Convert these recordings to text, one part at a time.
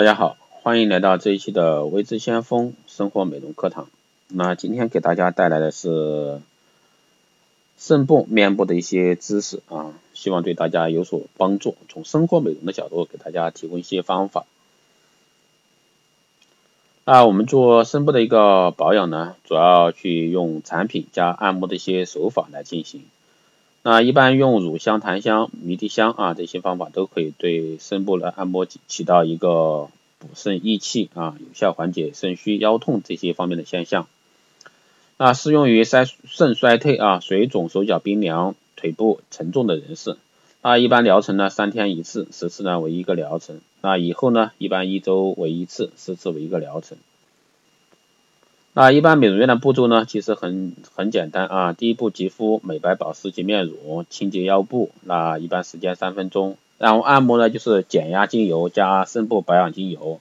大家好，欢迎来到这一期的微之先锋生活美容课堂。那今天给大家带来的是肾部面部的一些知识啊，希望对大家有所帮助。从生活美容的角度给大家提供一些方法。那我们做肾部的一个保养呢，主要去用产品加按摩的一些手法来进行。那一般用乳香、檀香、迷迭香啊，这些方法都可以对肾部的按摩起到一个补肾益气啊，有效缓解肾虚腰痛这些方面的现象。那适用于衰肾衰退啊、水肿、手脚冰凉、腿部沉重的人士。那一般疗程呢，三天一次，十次呢为一个疗程。那以后呢，一般一周为一次，十次为一个疗程。那一般美容院的步骤呢，其实很很简单啊。第一步，肌肤美白保湿洁面乳，清洁腰部，那一般时间三分钟。然后按摩呢，就是减压精油加深部保养精油，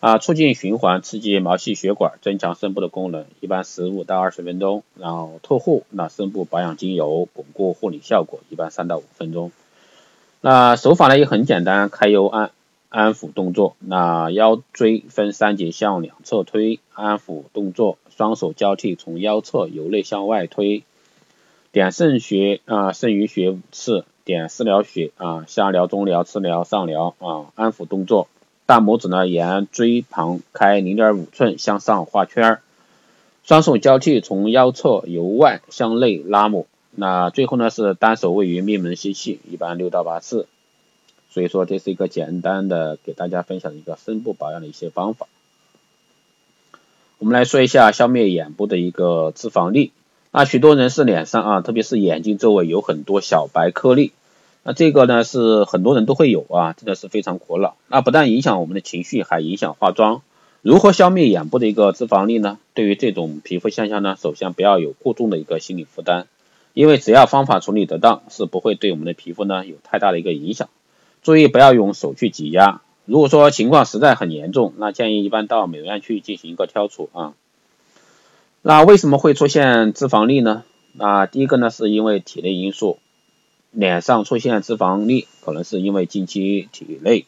啊，促进循环，刺激毛细血管，增强肾部的功能，一般十五到二十分钟。然后透护，那深部保养精油巩固护理效果，一般三到五分钟。那手法呢也很简单，开油按。安抚动作，那腰椎分三节向两侧推，安抚动作，双手交替从腰侧由内向外推，点肾穴啊，肾俞穴五次，点四髎穴啊，下髎、中髎、次髎、上髎啊，安抚动作，大拇指呢沿椎旁开零点五寸向上画圈儿，双手交替从腰侧由外向内拉抹，那最后呢是单手位于命门吸气，一般六到八次。所以说这是一个简单的给大家分享一个深部保养的一些方法。我们来说一下消灭眼部的一个脂肪粒。那许多人是脸上啊，特别是眼睛周围有很多小白颗粒，那这个呢是很多人都会有啊，真的是非常苦恼。那不但影响我们的情绪，还影响化妆。如何消灭眼部的一个脂肪粒呢？对于这种皮肤现象呢，首先不要有过重的一个心理负担，因为只要方法处理得当，是不会对我们的皮肤呢有太大的一个影响。注意不要用手去挤压。如果说情况实在很严重，那建议一般到美容院去进行一个挑除啊。那为什么会出现脂肪粒呢？那第一个呢，是因为体内因素，脸上出现脂肪粒，可能是因为近期体内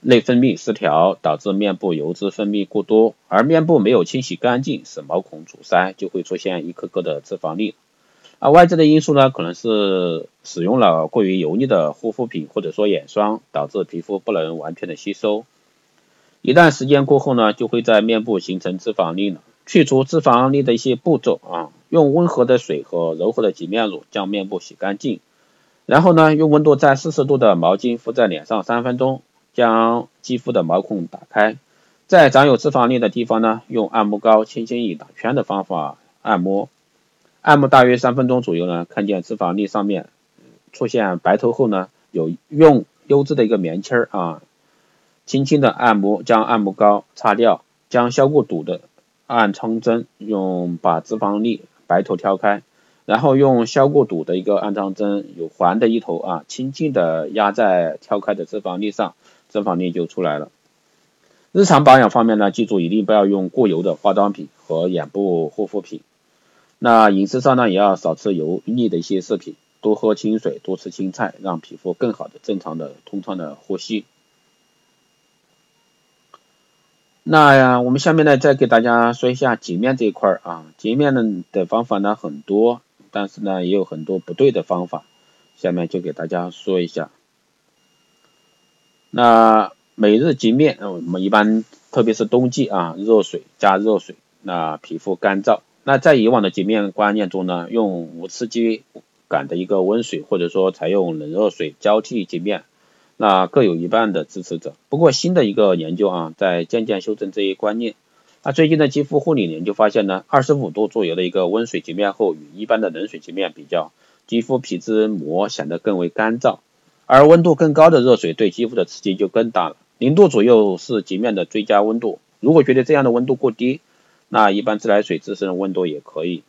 内分泌失调，导致面部油脂分泌过多，而面部没有清洗干净，使毛孔阻塞，就会出现一颗颗的脂肪粒。而外在的因素呢，可能是使用了过于油腻的护肤品或者说眼霜，导致皮肤不能完全的吸收。一段时间过后呢，就会在面部形成脂肪粒了。去除脂肪粒的一些步骤啊，用温和的水和柔和的洁面乳将面部洗干净，然后呢，用温度在四十度的毛巾敷在脸上三分钟，将肌肤的毛孔打开，在长有脂肪粒的地方呢，用按摩膏轻轻以打圈的方法按摩。按摩大约三分钟左右呢，看见脂肪粒上面出现白头后呢，有用优质的一个棉签儿啊，轻轻的按摩，将按摩膏擦掉，将消过堵的按疮针用把脂肪粒白头挑开，然后用消过堵的一个按疮针有环的一头啊，轻轻的压在挑开的脂肪粒上，脂肪粒就出来了。日常保养方面呢，记住一定不要用过油的化妆品和眼部护肤品。那饮食上呢，也要少吃油腻的一些食品，多喝清水，多吃青菜，让皮肤更好的、正常的、通畅的呼吸。那呀我们下面呢，再给大家说一下洁面这一块啊，洁面呢的方法呢很多，但是呢也有很多不对的方法，下面就给大家说一下。那每日洁面，我们一般特别是冬季啊，热水加热水，那皮肤干燥。那在以往的洁面观念中呢，用无刺激感的一个温水，或者说采用冷热水交替洁面，那各有一半的支持者。不过新的一个研究啊，在渐渐修正这一观念。那最近的肌肤护理研究发现呢，二十五度左右的一个温水洁面后，与一般的冷水洁面比较，肌肤皮脂膜显得更为干燥，而温度更高的热水对肌肤的刺激就更大了。零度左右是洁面的最佳温度。如果觉得这样的温度过低，那一般自来水自身的温度也可以。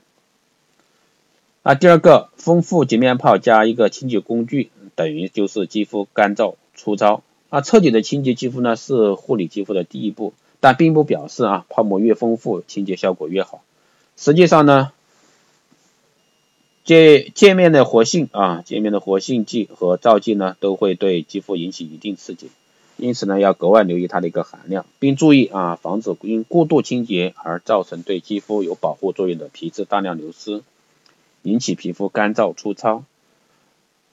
那第二个，丰富洁面泡加一个清洁工具，等于就是肌肤干燥粗糙。那彻底的清洁肌肤呢，是护理肌肤的第一步，但并不表示啊泡沫越丰富，清洁效果越好。实际上呢，界界面的活性啊，界面的活性剂和皂剂呢，都会对肌肤引起一定刺激。因此呢要格外留意它的一个含量，并注意啊防止因过度清洁而造成对肌肤有保护作用的皮质大量流失，引起皮肤干燥粗糙。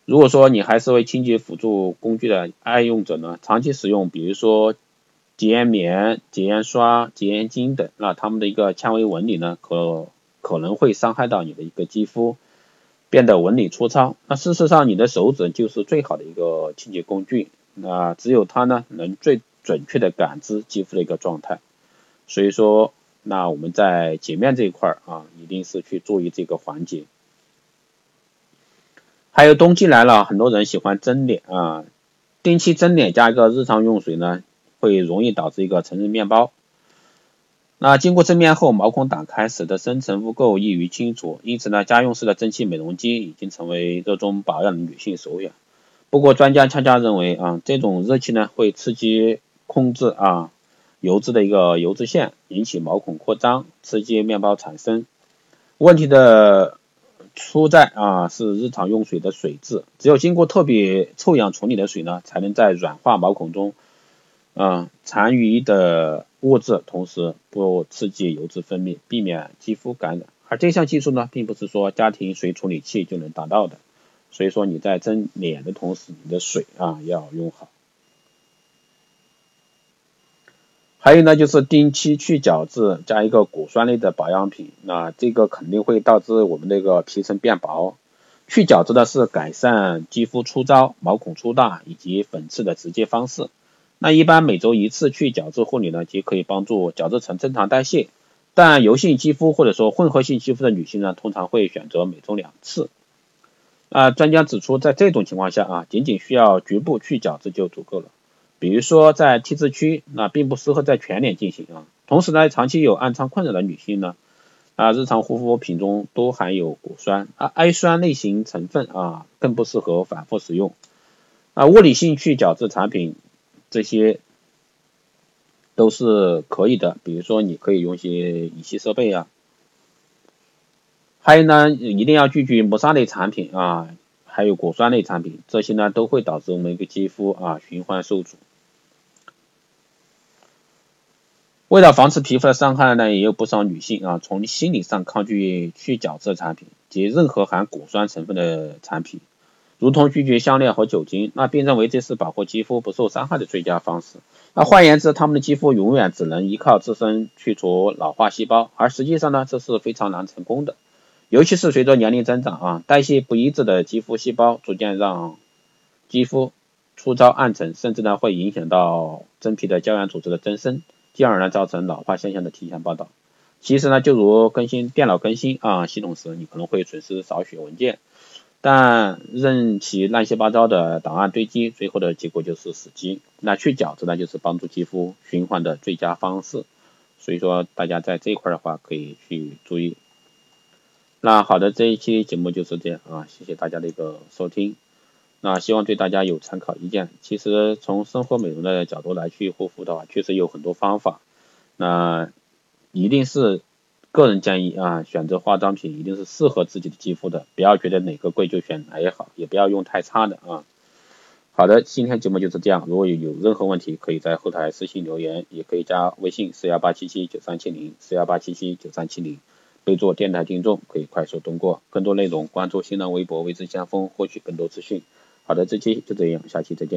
如果说你还是为清洁辅助工具的爱用者呢，长期使用，比如说洁颜棉、洁颜刷、洁颜巾等，那它们的一个纤维纹理呢，可可能会伤害到你的一个肌肤，变得纹理粗糙。那事实上，你的手指就是最好的一个清洁工具，那只有它呢，能最准确的感知肌肤的一个状态。所以说，那我们在洁面这一块啊，一定是去注意这个环节。还有冬季来了，很多人喜欢蒸脸啊，定期蒸脸加一个日常用水呢，会容易导致一个成人面包。那经过蒸面后，毛孔打开，使得深层污垢易于清除，因此呢，家用式的蒸汽美容机已经成为热衷保养的女性首选。不过专家恰恰认为啊，这种热气呢会刺激控制啊油脂的一个油脂腺，引起毛孔扩张，刺激面包产生。问题的。出在啊是日常用水的水质，只有经过特别臭氧处理的水呢，才能在软化毛孔中，啊残余的物质，同时不刺激油脂分泌，避免肌肤感染。而这项技术呢，并不是说家庭水处理器就能达到的，所以说你在蒸脸的同时，你的水啊要用好。还有呢，就是定期去角质加一个果酸类的保养品，那这个肯定会导致我们那个皮层变薄。去角质的是改善肌肤粗糙、毛孔粗大以及粉刺的直接方式。那一般每周一次去角质护理呢，即可以帮助角质层正常代谢。但油性肌肤或者说混合性肌肤的女性呢，通常会选择每周两次。啊，专家指出，在这种情况下啊，仅仅需要局部去角质就足够了。比如说在 T 字区，那并不适合在全脸进行啊。同时呢，长期有暗疮困扰的女性呢，啊，日常护肤品中都含有果酸啊，i 酸类型成分啊，更不适合反复使用。啊，物理性去角质产品这些都是可以的，比如说你可以用一些仪器设备啊。还有呢，一定要拒绝磨砂类产品啊。还有果酸类产品，这些呢都会导致我们一个肌肤啊循环受阻。为了防止皮肤的伤害呢，也有不少女性啊从心理上抗拒去角质产品及任何含果酸成分的产品，如同拒绝香料和酒精，那并认为这是保护肌肤不受伤害的最佳方式。那换言之，他们的肌肤永远只能依靠自身去除老化细胞，而实际上呢，这是非常难成功的。尤其是随着年龄增长啊，代谢不一致的肌肤细胞逐渐让肌肤粗糙暗沉，甚至呢会影响到真皮的胶原组织的增生，进而呢造成老化现象的提前报道。其实呢，就如更新电脑更新啊系统时，你可能会损失少许文件，但任其乱七八糟的档案堆积，最后的结果就是死机。那去角质呢，就是帮助肌肤循环的最佳方式。所以说，大家在这一块的话，可以去注意。那好的，这一期节目就是这样啊，谢谢大家的一个收听。那希望对大家有参考意见。其实从生活美容的角度来去护肤的话，确实有很多方法。那一定是个人建议啊，选择化妆品一定是适合自己的肌肤的，不要觉得哪个贵就选哪也好，也不要用太差的啊。好的，今天节目就是这样。如果有有任何问题，可以在后台私信留言，也可以加微信四幺八七七九三七零四幺八七七九三七零。备注电台听众可以快速通过，更多内容关注新浪微博“微知先锋”获取更多资讯。好的，这期就这样，下期再见。